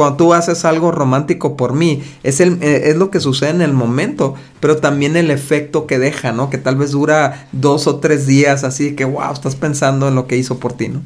cuando tú haces algo romántico por mí, es, el, eh, es lo que sucede en el momento, pero también el efecto que deja, ¿no? Que tal vez dura dos o tres días, así que, wow, estás pensando en lo que hizo por ti, ¿no?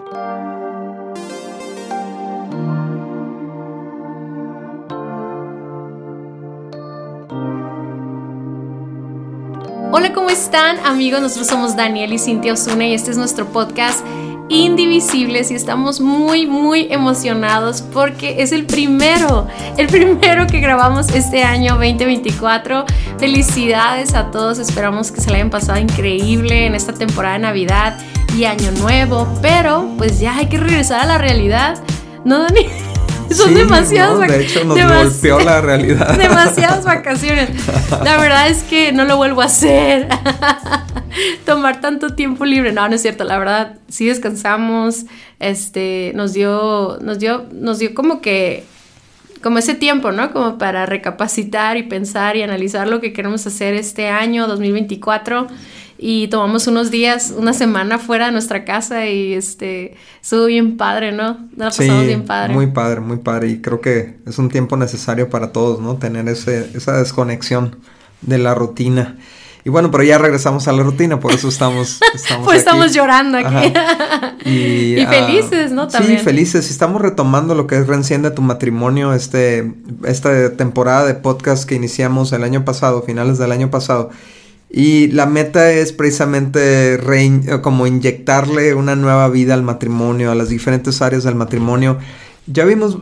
Hola, ¿cómo están amigos? Nosotros somos Daniel y Cintia Osuna y este es nuestro podcast Indivisibles y estamos muy muy emocionados porque es el primero, el primero que grabamos este año 2024. Felicidades a todos, esperamos que se la hayan pasado increíble en esta temporada de Navidad y Año Nuevo, pero pues ya hay que regresar a la realidad, ¿no, Dani? Son demasiadas vacaciones. De hecho, nos golpeó la realidad. demasiadas vacaciones. La verdad es que no lo vuelvo a hacer. Tomar tanto tiempo libre. No, no es cierto. La verdad, sí descansamos. Este, nos dio, nos dio, nos dio como que como ese tiempo, ¿no? Como para recapacitar y pensar y analizar lo que queremos hacer este año 2024 y tomamos unos días, una semana fuera de nuestra casa y este estuvo bien padre, ¿no? Nos pasamos bien padre. Muy padre, muy padre y creo que es un tiempo necesario para todos, ¿no? Tener ese, esa desconexión de la rutina. Y bueno, pero ya regresamos a la rutina, por eso estamos... estamos pues estamos llorando aquí. Y, ah, felices, ¿no? También. Sí, felices. Y estamos retomando lo que es Reenciende tu matrimonio, este, esta temporada de podcast que iniciamos el año pasado, finales del año pasado. Y la meta es precisamente eh, como inyectarle una nueva vida al matrimonio, a las diferentes áreas del matrimonio. Ya vimos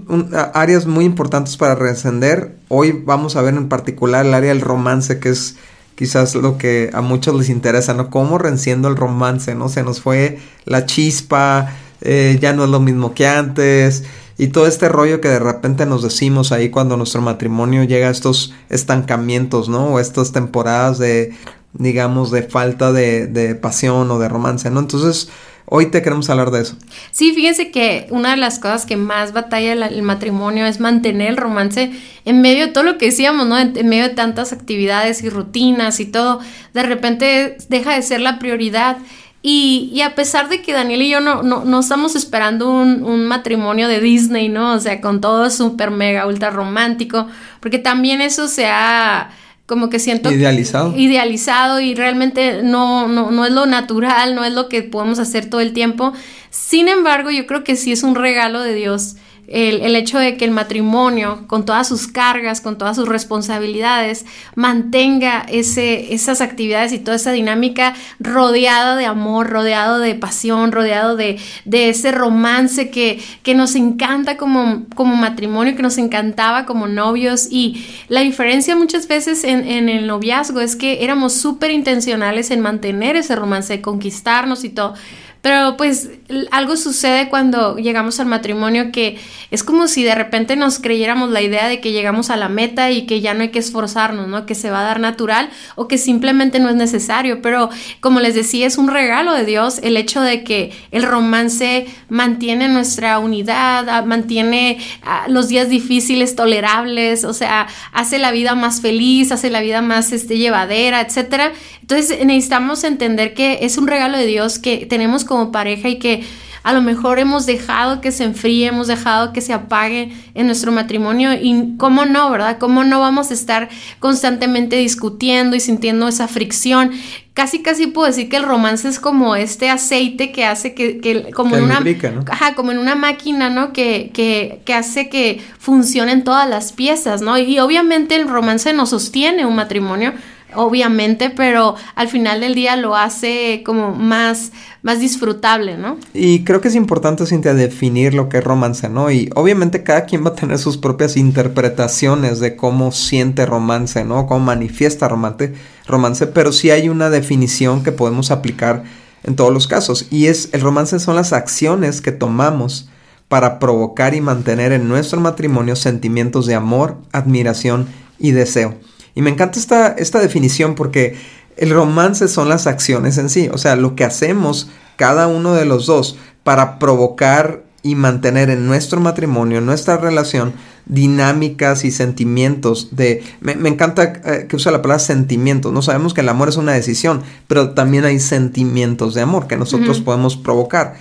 áreas muy importantes para reencender. Hoy vamos a ver en particular el área del romance, que es quizás lo que a muchos les interesa, ¿no? Cómo reenciendo el romance, ¿no? Se nos fue la chispa, eh, ya no es lo mismo que antes. Y todo este rollo que de repente nos decimos ahí cuando nuestro matrimonio llega a estos estancamientos, ¿no? O estas temporadas de digamos, de falta de, pasión o de romance, ¿no? Entonces, hoy te queremos hablar de eso. Sí, fíjense que una de las cosas que más batalla el, matrimonio es mantener el romance en medio de todo lo que decíamos, ¿no? En, medio de tantas actividades y rutinas y todo, de repente deja de ser la prioridad. Y, a pesar de que Daniel y yo no, no, estamos esperando un, un, matrimonio de Disney, ¿no? O sea, con todo súper mega ultra romántico, porque también eso se ha como que siento idealizado idealizado y realmente no, no, no es lo natural, no es lo que podemos hacer todo el tiempo. Sin embargo, yo creo que sí es un regalo de Dios el, hecho de que el matrimonio, con todas sus cargas, con todas sus responsabilidades, mantenga ese, esas actividades y toda esa dinámica rodeada de amor, rodeado de pasión, rodeado de, ese romance que, que nos encanta como, como, matrimonio, que nos encantaba como novios. Y la diferencia muchas veces en, en el noviazgo es que éramos súper intencionales en mantener ese romance, conquistarnos y todo. Pero pues algo sucede cuando llegamos al matrimonio que es como si de repente nos creyéramos la idea de que llegamos a la meta y que ya no hay que esforzarnos, ¿no? Que se va a dar natural o que simplemente no es necesario. Pero como les decía, es un regalo de Dios el hecho de que el romance mantiene nuestra unidad, mantiene los días difíciles tolerables, o sea, hace la vida más feliz, hace la vida más este, llevadera, etcétera. Entonces necesitamos entender que es un regalo de Dios que tenemos como pareja y que a lo mejor hemos dejado que se enfríe, hemos dejado que se apague en nuestro matrimonio y cómo no, ¿verdad? ¿Cómo no vamos a estar constantemente discutiendo y sintiendo esa fricción? Casi, casi puedo decir que el romance es como este aceite que hace que, como, en una, ajá, como en una máquina, ¿no? Que, que, que hace que funcionen todas las piezas, ¿no? Y obviamente el romance nos sostiene un matrimonio, obviamente, pero al final del día lo hace como más, más disfrutable, ¿no? Y creo que es importante, Cintia, definir lo que es romance, ¿no? Y obviamente cada quien va a tener sus propias interpretaciones de cómo siente romance, ¿no? Cómo manifiesta romance, romance, pero sí hay una definición que podemos aplicar en todos los casos. Y es, el romance son las acciones que tomamos para provocar y mantener en nuestro matrimonio sentimientos de amor, admiración y deseo. Y me encanta esta, esta definición porque el romance son las acciones en sí, o sea, lo que hacemos cada uno de los dos para provocar y mantener en nuestro matrimonio, en nuestra relación, dinámicas y sentimientos de... Me, encanta eh, que usa la palabra sentimientos, no sabemos que el amor es una decisión, pero también hay sentimientos de amor que nosotros podemos provocar.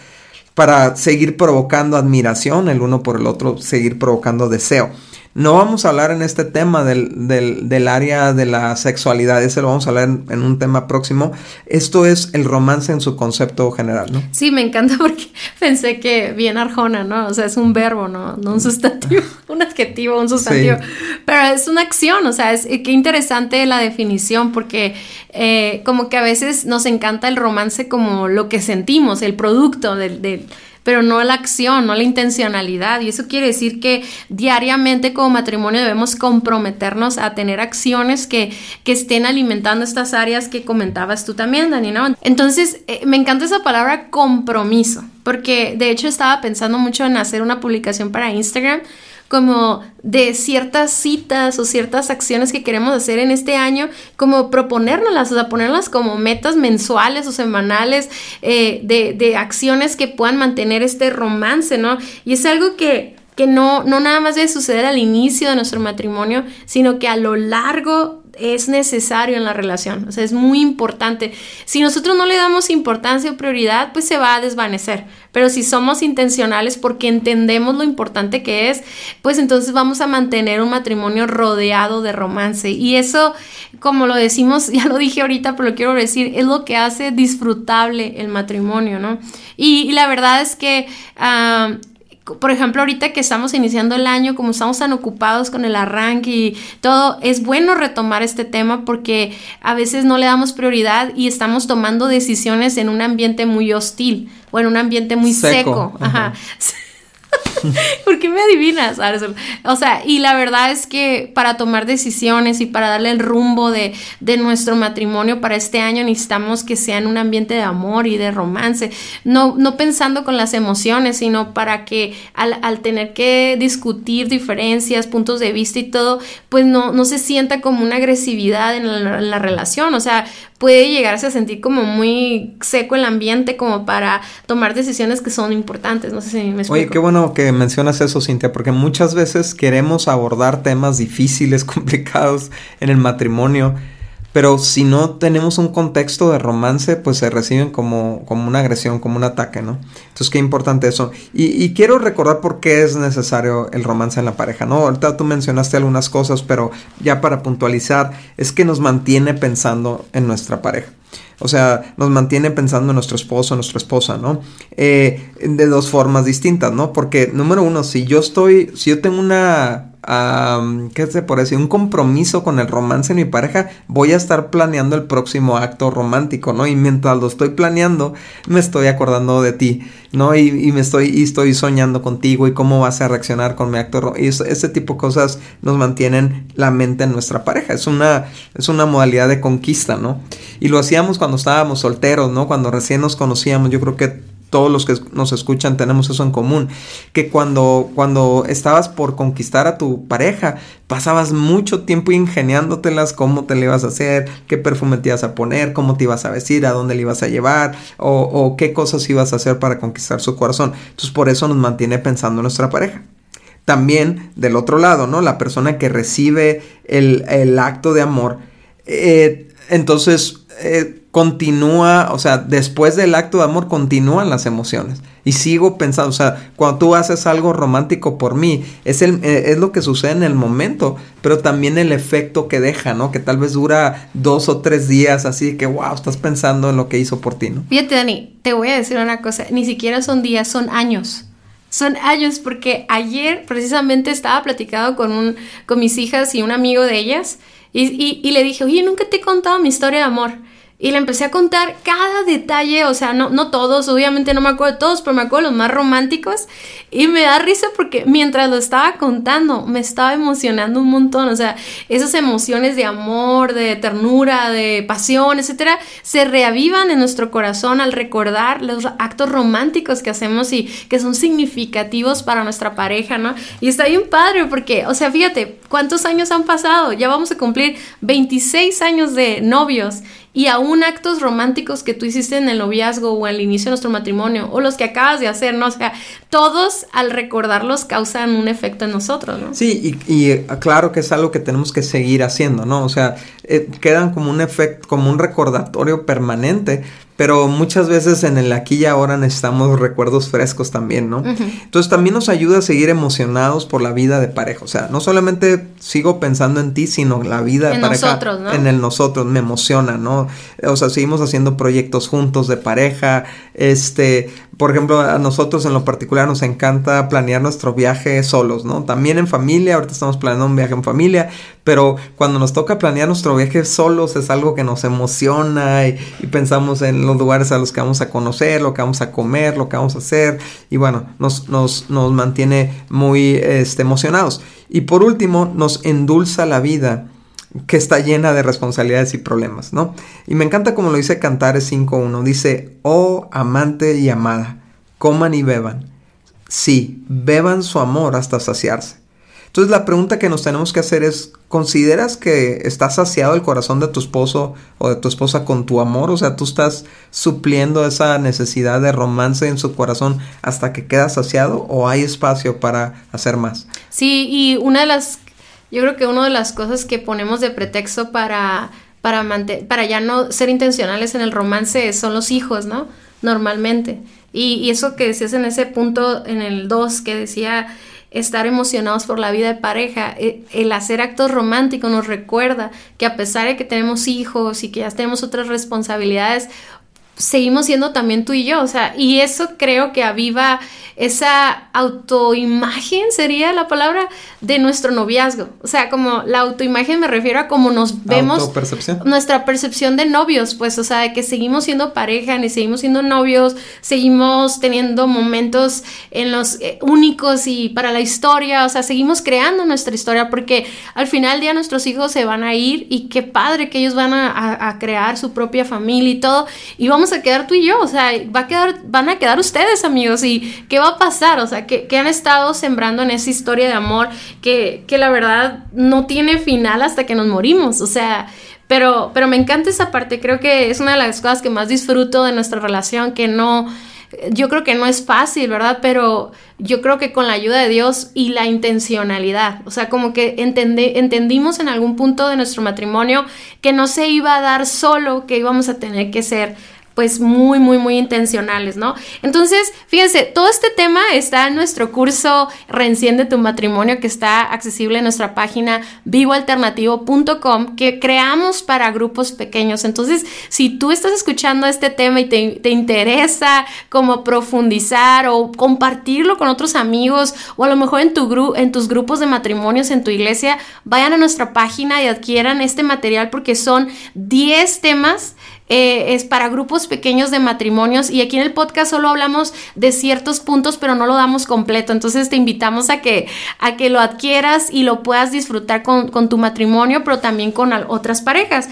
para seguir provocando admiración el uno por el otro, seguir provocando deseo. No vamos a hablar en este tema del, del, del área de la sexualidad, ese lo vamos a hablar en, un tema próximo. Esto es el romance en su concepto general, ¿no? Sí, me encanta porque pensé que bien arjona, ¿no? O sea, es un verbo, ¿no? No un sustantivo, un adjetivo, un sustantivo. Pero es una acción, o sea, es qué interesante la definición porque eh, como que a veces nos encanta el romance como lo que sentimos, el producto del pero no la acción, no la intencionalidad. Y eso quiere decir que diariamente como matrimonio debemos comprometernos a tener acciones que, que estén alimentando estas áreas que comentabas tú también, Dani, ¿no? Entonces, eh, me encanta esa palabra compromiso, porque de hecho estaba pensando mucho en hacer una publicación para Instagram como de ciertas citas o ciertas acciones que queremos hacer en este año, como proponérnoslas, o sea, ponerlas como metas mensuales o semanales eh, de, de acciones que puedan mantener este romance, ¿no? Y es algo que que no, no nada más debe suceder al inicio de nuestro matrimonio, sino que a lo largo es necesario en la relación, o sea, es muy importante. Si nosotros no le damos importancia o prioridad, pues se va a desvanecer. Pero si somos intencionales porque entendemos lo importante que es, pues entonces vamos a mantener un matrimonio rodeado de romance. Y eso, como lo decimos, ya lo dije ahorita, pero lo quiero decir, es lo que hace disfrutable el matrimonio, ¿no? Y, la verdad es que ah, por ejemplo, ahorita que estamos iniciando el año, como estamos tan ocupados con el arranque y todo, es bueno retomar este tema porque a veces no le damos prioridad y estamos tomando decisiones en un ambiente muy hostil o en un ambiente muy seco. Ajá. ¿Por qué me adivinas? O sea, y la verdad es que para tomar decisiones y para darle el rumbo de, nuestro matrimonio para este año necesitamos que sea en un ambiente de amor y de romance, no, no pensando con las emociones, sino para que al, tener que discutir diferencias, puntos de vista y todo, pues no, no se sienta como una agresividad en la, en la relación, o sea, puede llegarse a sentir como muy seco el ambiente como para tomar decisiones que son importantes. No sé si me explico. Oye, qué bueno que mencionas eso, Cintia, porque muchas veces queremos abordar temas difíciles, complicados en el matrimonio pero si no tenemos un contexto de romance, pues se reciben como, como una agresión, como un ataque, ¿no? Entonces, qué importante eso. Y, quiero recordar por qué es necesario el romance en la pareja, ¿no? Ahorita tú mencionaste algunas cosas, pero ya para puntualizar, es que nos mantiene pensando en nuestra pareja. O sea, nos mantiene pensando en nuestro esposo, nuestra esposa, ¿no? Eh, de dos formas distintas, ¿no? Porque, número uno, si yo estoy, si yo tengo una ¿qué se por decir? Un compromiso con el romance en mi pareja, voy a estar planeando el próximo acto romántico, ¿no? Y mientras lo estoy planeando, me estoy acordando de ti, ¿no? Y, me estoy, y estoy soñando contigo y cómo vas a reaccionar con mi acto. Y ese tipo de cosas nos mantienen la mente en nuestra pareja. Es una, es una modalidad de conquista, ¿no? Y lo hacíamos cuando estábamos solteros, ¿no? Cuando recién nos conocíamos. Yo creo que todos los que nos escuchan tenemos eso en común, que cuando, cuando estabas por conquistar a tu pareja, pasabas mucho tiempo ingeniándotelas, cómo te le ibas a hacer, qué perfume te ibas a poner, cómo te ibas a vestir, a dónde le ibas a llevar, o, qué cosas ibas a hacer para conquistar su corazón. Entonces por eso nos mantiene pensando en nuestra pareja. También del otro lado, ¿no? La persona que recibe el, acto de amor, eh, entonces eh, continúa, o sea, después del acto de amor continúan las emociones. Y sigo pensando, o sea, cuando tú haces algo romántico por mí, es, el, eh, es lo que sucede en el momento, pero también el efecto que deja, ¿no? Que tal vez dura dos o tres días, así que, wow, estás pensando en lo que hizo por ti, ¿no? Fíjate, Dani, te voy a decir una cosa, ni siquiera son días, son años. Son años porque ayer precisamente estaba platicando con, un, con mis hijas y un amigo de ellas y, y le dije, oye, nunca te he contado mi historia de amor. Y le empecé a contar cada detalle, o sea, no, no todos, obviamente no me acuerdo de todos, pero me acuerdo de los más románticos. Y me da risa porque mientras lo estaba contando, me estaba emocionando un montón. O sea, esas emociones de amor, de ternura, de pasión, etcétera, se reavivan en nuestro corazón al recordar los actos románticos que hacemos y que son significativos para nuestra pareja, ¿no? Y está bien padre porque, o sea, fíjate, ¿cuántos años han pasado? Ya vamos a cumplir 26 años de novios y aún actos románticos que tú hiciste en el noviazgo o al inicio de nuestro matrimonio o los que acabas de hacer, ¿no? O sea, todos al recordarlos causan un efecto en nosotros, ¿no? Sí, y, y claro que es algo que tenemos que seguir haciendo, ¿no? O sea, eh, quedan como un efecto, como un recordatorio permanente, pero muchas veces en el aquí y ahora necesitamos recuerdos frescos también, ¿no? Entonces también nos ayuda a seguir emocionados por la vida de pareja, o sea, no solamente sigo pensando en ti, sino la vida de en pareja nosotros, ¿no? en el nosotros, me emociona, ¿no? O sea, seguimos haciendo proyectos juntos de pareja, este, por ejemplo, a nosotros en lo particular nos encanta planear nuestro viaje solos, ¿no? También en familia, ahorita estamos planeando un viaje en familia, pero cuando nos toca planear nuestro viaje solos es algo que nos emociona y, y pensamos en los lugares a los que vamos a conocer, lo que vamos a comer, lo que vamos a hacer y bueno, nos, nos, nos mantiene muy este, emocionados. Y por último, nos endulza la vida que está llena de responsabilidades y problemas, ¿no? Y me encanta como lo dice Cantares 5.1, dice, oh amante y amada, coman y beban. Sí, beban su amor hasta saciarse. Entonces la pregunta que nos tenemos que hacer es, ¿consideras que está saciado el corazón de tu esposo o de tu esposa con tu amor? O sea, tú estás supliendo esa necesidad de romance en su corazón hasta que queda saciado o hay espacio para hacer más? Sí, y una de las, yo creo que una de las cosas que ponemos de pretexto para, para, para ya no ser intencionales en el romance son los hijos, ¿no? Normalmente. Y, y eso que decías en ese punto, en el 2, que decía estar emocionados por la vida de pareja. E, el hacer actos románticos nos recuerda que a pesar de que tenemos hijos y que ya tenemos otras responsabilidades, seguimos siendo también tú y yo, o sea, y eso creo que aviva esa autoimagen, sería la palabra, de nuestro noviazgo. O sea, como la autoimagen me refiero a cómo nos vemos. Nuestra percepción de novios, pues, o sea, de que seguimos siendo pareja, ni seguimos siendo novios, seguimos teniendo momentos en los eh, únicos y para la historia, o sea, seguimos creando nuestra historia, porque al final del día nuestros hijos se van a ir y qué padre que ellos van a, a, a crear su propia familia y todo, y vamos a quedar tú y yo, o sea, va a quedar, van a quedar ustedes, amigos, y qué va a pasar, o sea, que, que han estado sembrando en esa historia de amor que, que, la verdad no tiene final hasta que nos morimos, o sea, pero, pero me encanta esa parte, creo que es una de las cosas que más disfruto de nuestra relación, que no, yo creo que no es fácil, ¿verdad? Pero yo creo que con la ayuda de Dios y la intencionalidad, o sea, como que entendí, entendimos en algún punto de nuestro matrimonio que no se iba a dar solo, que íbamos a tener que ser pues muy, muy, muy intencionales, ¿no? Entonces, fíjense, todo este tema está en nuestro curso Reenciende tu matrimonio que está accesible en nuestra página vivoalternativo.com que creamos para grupos pequeños. Entonces, si tú estás escuchando este tema y te, te interesa como profundizar o compartirlo con otros amigos o a lo mejor en, tu en tus grupos de matrimonios en tu iglesia, vayan a nuestra página y adquieran este material porque son 10 temas eh, es para grupos pequeños de matrimonios y aquí en el podcast solo hablamos de ciertos puntos pero no lo damos completo. Entonces te invitamos a que a que lo adquieras y lo puedas disfrutar con, con tu matrimonio pero también con otras parejas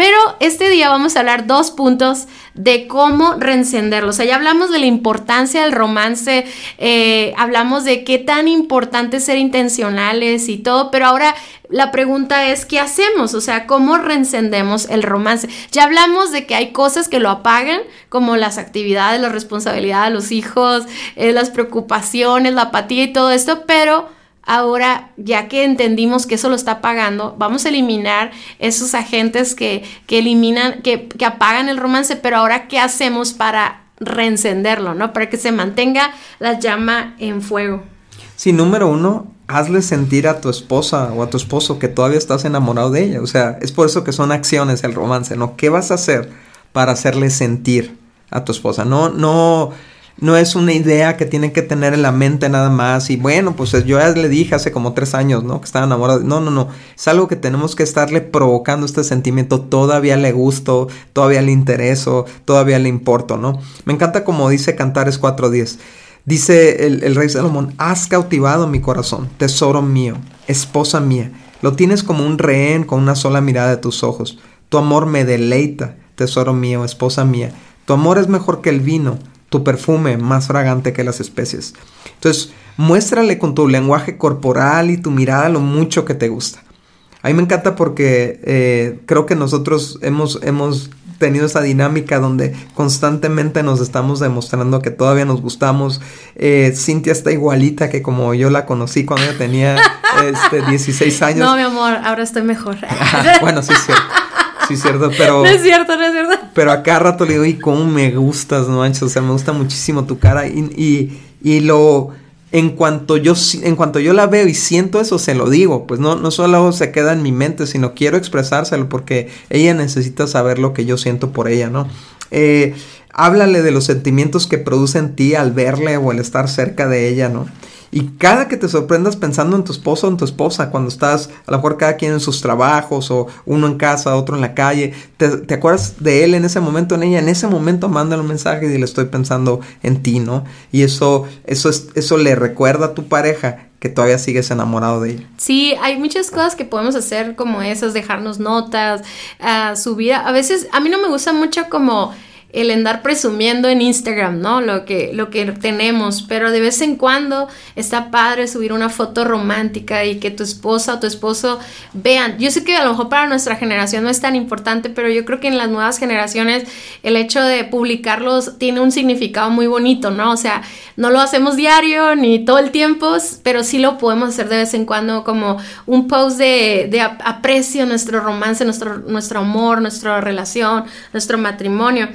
pero este día vamos a hablar dos puntos de cómo reencenderlo. O sea, ya hablamos de la importancia del romance, eh, hablamos de qué tan importante es ser intencionales y todo, pero ahora la pregunta es, ¿qué hacemos? O sea, ¿cómo reencendemos el romance? Ya hablamos de que hay cosas que lo apagan, como las actividades, la responsabilidad de los hijos, eh, las preocupaciones, la apatía y todo esto, pero Ahora, ya que entendimos que eso lo está apagando, vamos a eliminar esos agentes que, que eliminan, que, que, apagan el romance, pero ahora, ¿qué hacemos para reencenderlo, no? Para que se mantenga la llama en fuego. Sí, número uno, hazle sentir a tu esposa o a tu esposo que todavía estás enamorado de ella. O sea, es por eso que son acciones el romance, ¿no? ¿Qué vas a hacer para hacerle sentir a tu esposa? No, no no es una idea que tienen que tener en la mente nada más y bueno, pues yo ya le dije hace como tres años, ¿no? Que estaba enamorado. No, no, no. Es algo que tenemos que estarle provocando este sentimiento. Todavía le gusto, todavía le intereso, todavía le importo, ¿no? Me encanta como dice Cantares 4.10. Dice el, el rey Salomón, has cautivado mi corazón, tesoro mío, esposa mía. Lo tienes como un rehén con una sola mirada de tus ojos. Tu amor me deleita, tesoro mío, esposa mía. Tu amor es mejor que el vino tu perfume más fragante que las especies. Entonces, muéstrale con tu lenguaje corporal y tu mirada lo mucho que te gusta. A mí me encanta porque eh, creo que nosotros hemos, hemos tenido esa dinámica donde constantemente nos estamos demostrando que todavía nos gustamos. Eh, Cintia está igualita que como yo la conocí cuando ella tenía este, 16 años. No, mi amor, ahora estoy mejor. bueno, sí, sí. Sí, cierto, pero... No es cierto, no es cierto. Pero a cada rato le digo, y cómo me gustas, no manches, o sea, me gusta muchísimo tu cara y, y, y lo en cuanto yo en cuanto yo la veo y siento eso se lo digo. Pues no no solo se queda en mi mente sino quiero expresárselo porque ella necesita saber lo que yo siento por ella no eh, háblale de los sentimientos que produce en ti al verle o al estar cerca de ella no y cada que te sorprendas pensando en tu esposo o en tu esposa, cuando estás, a lo mejor cada quien en sus trabajos, o uno en casa, otro en la calle, te, acuerdas de él en ese momento, en ella, en ese momento mándale un mensaje y le estoy pensando en ti, ¿no? Y eso, eso, es, eso le recuerda a tu pareja que todavía sigues enamorado de ella. Sí, hay muchas cosas que podemos hacer como esas, dejarnos notas, uh, subir. A veces, a mí no me gusta mucho como el andar presumiendo en Instagram, ¿no? Lo que, lo que tenemos, pero de vez en cuando está padre subir una foto romántica y que tu esposa o tu esposo vean. Yo sé que a lo mejor para nuestra generación no es tan importante, pero yo creo que en las nuevas generaciones el hecho de publicarlos tiene un significado muy bonito, ¿no? O sea, no lo hacemos diario ni todo el tiempo, pero sí lo podemos hacer de vez en cuando como un post de, de aprecio nuestro romance, nuestro, nuestro amor, nuestra relación, nuestro matrimonio.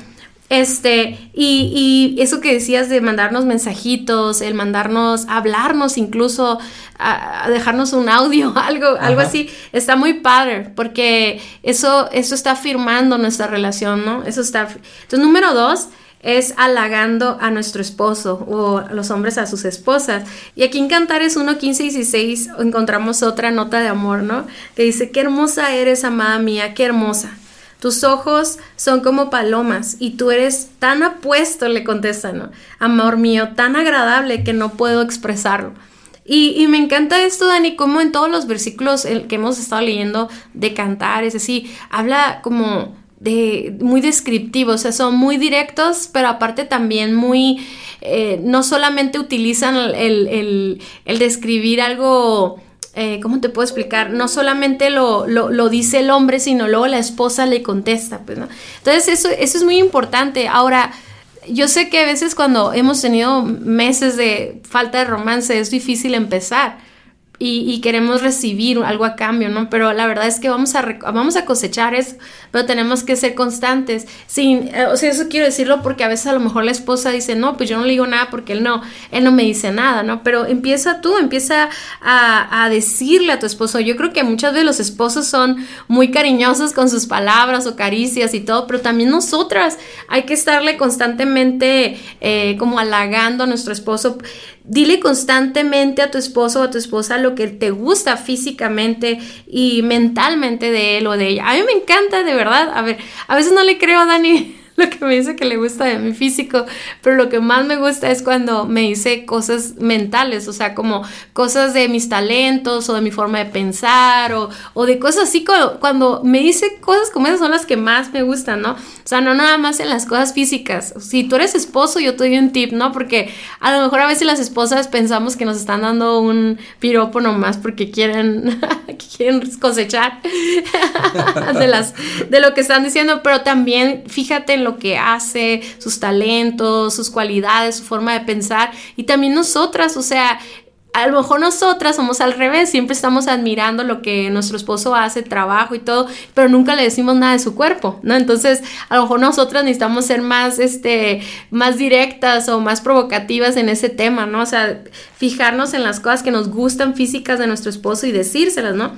Este, y, eso que decías de mandarnos mensajitos, el mandarnos, hablarnos incluso, a, dejarnos un audio, algo, algo así, está muy padre, porque eso, eso está afirmando nuestra relación, ¿no? Eso está. Entonces, número dos es halagando a nuestro esposo o a los hombres a sus esposas. Y aquí en Cantares 1, 15 y 16 encontramos otra nota de amor, ¿no? Que dice, qué hermosa eres, amada mía, qué hermosa. Tus ojos son como palomas y tú eres tan apuesto, le contesta, ¿no? Amor mío, tan agradable que no puedo expresarlo. Y, me encanta esto, Dani, como en todos los versículos que hemos estado leyendo de cantar, es decir, habla como de muy descriptivos, o sea, son muy directos, pero aparte también muy, eh, no solamente utilizan el, el describir algo eh, ¿cómo te puedo explicar? No solamente lo, lo, dice el hombre, sino luego la esposa le contesta, pues, ¿no? Entonces eso, eso es muy importante. Ahora, yo sé que a veces cuando hemos tenido meses de falta de romance es difícil empezar, y, queremos recibir algo a cambio, ¿no? Pero la verdad es que vamos a, vamos a cosechar eso, pero tenemos que ser constantes. Sin, eh, o sea, eso quiero decirlo porque a veces a lo mejor la esposa dice, no, pues yo no le digo nada porque él no, él no me dice nada, ¿no? Pero empieza tú, empieza a, a decirle a tu esposo. Yo creo que muchas veces los esposos son muy cariñosos con sus palabras o caricias y todo, pero también nosotras hay que estarle constantemente eh, como halagando a nuestro esposo. Dile constantemente a tu esposo o a tu esposa lo que te gusta físicamente y mentalmente de él o de ella. A mí me encanta, de verdad. A ver, a veces no le creo a Dani lo que me dice que le gusta de mi físico, pero lo que más me gusta es cuando me dice cosas mentales, o sea, como cosas de mis talentos o de mi forma de pensar o, o de cosas así, cuando, cuando, me dice cosas como esas son las que más me gustan, ¿no? O sea, no nada más en las cosas físicas. Si tú eres esposo, yo te doy un tip, ¿no? Porque a lo mejor a veces las esposas pensamos que nos están dando un piropo nomás porque quieren, quieren cosechar de, las, de lo que están diciendo, pero también fíjate en lo que hace, sus talentos, sus cualidades, su forma de pensar y también nosotras, o sea, a lo mejor nosotras somos al revés, siempre estamos admirando lo que nuestro esposo hace, trabajo y todo, pero nunca le decimos nada de su cuerpo, ¿no? Entonces, a lo mejor nosotras necesitamos ser más, este, más directas o más provocativas en ese tema, ¿no? O sea, fijarnos en las cosas que nos gustan físicas de nuestro esposo y decírselas, ¿no?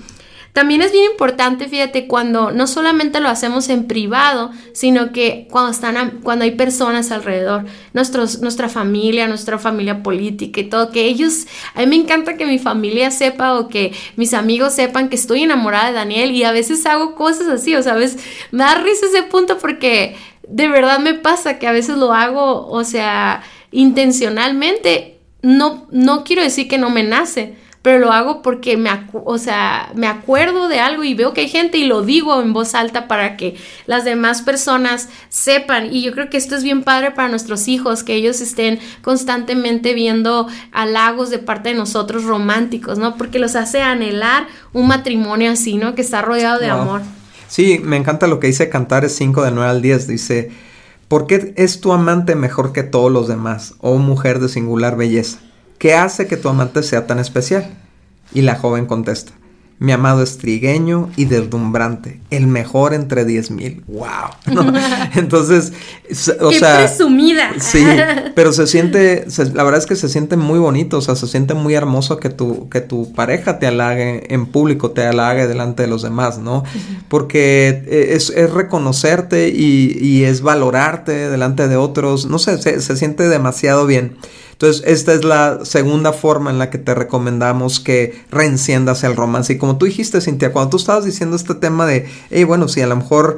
También es bien importante, fíjate, cuando no solamente lo hacemos en privado, sino que cuando, están cuando hay personas alrededor, nuestra familia, nuestra familia política y todo, que ellos, a mí me encanta que mi familia sepa o que mis amigos sepan que estoy enamorada de Daniel y a veces hago cosas así, o sabes, me da risa ese punto porque de verdad me pasa que a veces lo hago, o sea, intencionalmente, no, no quiero decir que no me nace, pero lo hago porque me, o sea, me acuerdo de algo y veo que hay gente y lo digo en voz alta para que las demás personas sepan. Y yo creo que esto es bien padre para nuestros hijos, que ellos estén constantemente viendo halagos de parte de nosotros románticos, ¿no? Porque los hace anhelar un matrimonio así, ¿no? Que está rodeado de amor. Sí, me encanta lo que dice Cantares 5 de 9 al 10. Dice, ¿por qué es tu amante mejor que todos los demás, oh mujer de singular belleza? ¿Qué hace que tu amante sea tan especial? Y la joven contesta, Mi amado es trigueño y deslumbrante, el mejor entre diez mil. ¡Wow! Entonces, o Qué sea. presumida. Sí, pero se siente, la verdad es que se siente muy bonito, o sea, se siente muy hermoso que tu, que tu pareja te halague en público, te halague delante de los demás, ¿no? Porque eh, es, es reconocerte y, y, es valorarte delante de otros, no sé, se, se siente demasiado bien. Entonces, esta es la segunda forma en la que te recomendamos que reenciendas el romance. Y como tú dijiste, Cintia, cuando tú estabas diciendo este tema de, hey, bueno, si a lo mejor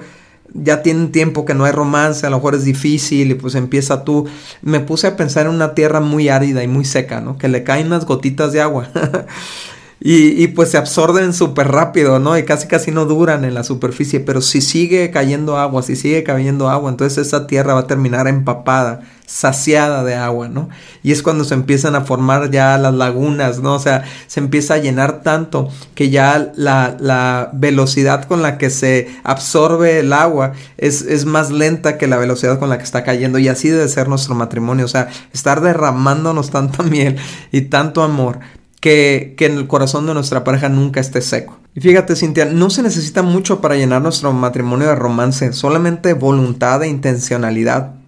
ya tienen tiempo que no hay romance, a lo mejor es difícil y pues empieza tú. Me puse a pensar en una tierra muy árida y muy seca, ¿no? Que le caen unas gotitas de agua. y, pues se absorben súper rápido, ¿no? Y casi casi no duran en la superficie, pero si sigue cayendo agua, si sigue cayendo agua, entonces esa tierra va a terminar empapada saciada de agua, ¿no? Y es cuando se empiezan a formar ya las lagunas, ¿no? O sea, se empieza a llenar tanto que ya la, la velocidad con la que se absorbe el agua es, es, más lenta que la velocidad con la que está cayendo. Y así debe ser nuestro matrimonio, o sea, estar derramándonos tanta miel y tanto amor. Que, que en el corazón de nuestra pareja nunca esté seco. Y fíjate, Cintia, no se necesita mucho para llenar nuestro matrimonio de romance, solamente voluntad e intencionalidad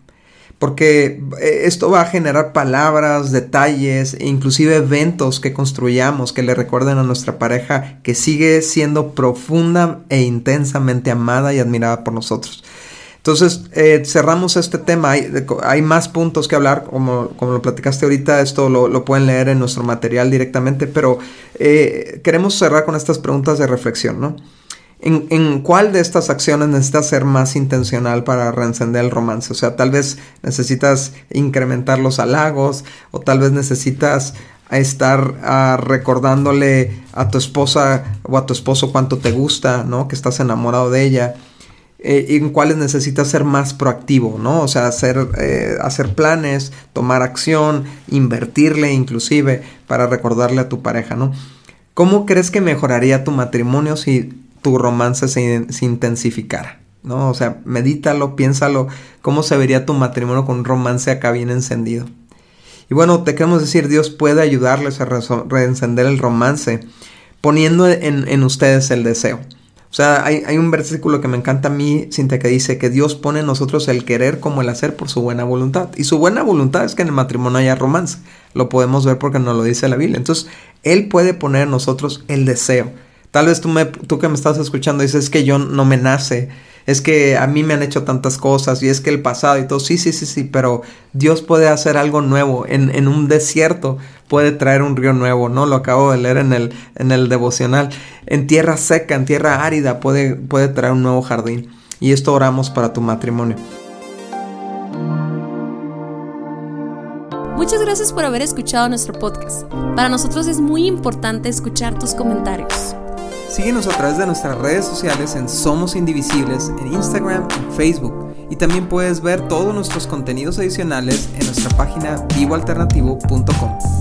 porque esto va a generar palabras, detalles e inclusive eventos que construyamos que le recuerden a nuestra pareja que sigue siendo profunda e intensamente amada y admirada por nosotros. Entonces, eh, cerramos este tema. Hay, más puntos que hablar, como, como lo platicaste ahorita, esto lo, lo, pueden leer en nuestro material directamente, pero eh, queremos cerrar con estas preguntas de reflexión, ¿no? ¿En, ¿En, cuál de estas acciones necesitas ser más intencional para reencender el romance? O sea, tal vez necesitas incrementar los halagos o tal vez necesitas estar uh, recordándole a tu esposa o a tu esposo cuánto te gusta, ¿no? Que estás enamorado de ella. Eh, en cuáles necesitas ser más proactivo, ¿no? O sea, hacer, eh, hacer planes, tomar acción, invertirle inclusive para recordarle a tu pareja, ¿no? ¿Cómo crees que mejoraría tu matrimonio si tu romance se, se, intensificara, ¿no? O sea, medítalo, piénsalo, cómo se vería tu matrimonio con un romance acá bien encendido. Y bueno, te queremos decir, Dios puede ayudarles a reencender el romance poniendo en, en, ustedes el deseo. O sea, hay, hay, un versículo que me encanta a mí, Cintia, que dice que Dios pone en nosotros el querer como el hacer por su buena voluntad. Y su buena voluntad es que en el matrimonio haya romance. Lo podemos ver porque nos lo dice la Biblia. Entonces, Él puede poner en nosotros el deseo. Tal vez tú, me, tú que me estás escuchando dices, es que yo no me nace, es que a mí me han hecho tantas cosas y es que el pasado y todo, sí, sí, sí, sí, pero Dios puede hacer algo nuevo. En, en un desierto puede traer un río nuevo, ¿no? Lo acabo de leer en el, en el devocional. En tierra seca, en tierra árida puede, puede traer un nuevo jardín. Y esto oramos para tu matrimonio. Muchas gracias por haber escuchado nuestro podcast. Para nosotros es muy importante escuchar tus comentarios. Síguenos a través de nuestras redes sociales en Somos Indivisibles, en Instagram y Facebook. Y también puedes ver todos nuestros contenidos adicionales en nuestra página vivoalternativo.com.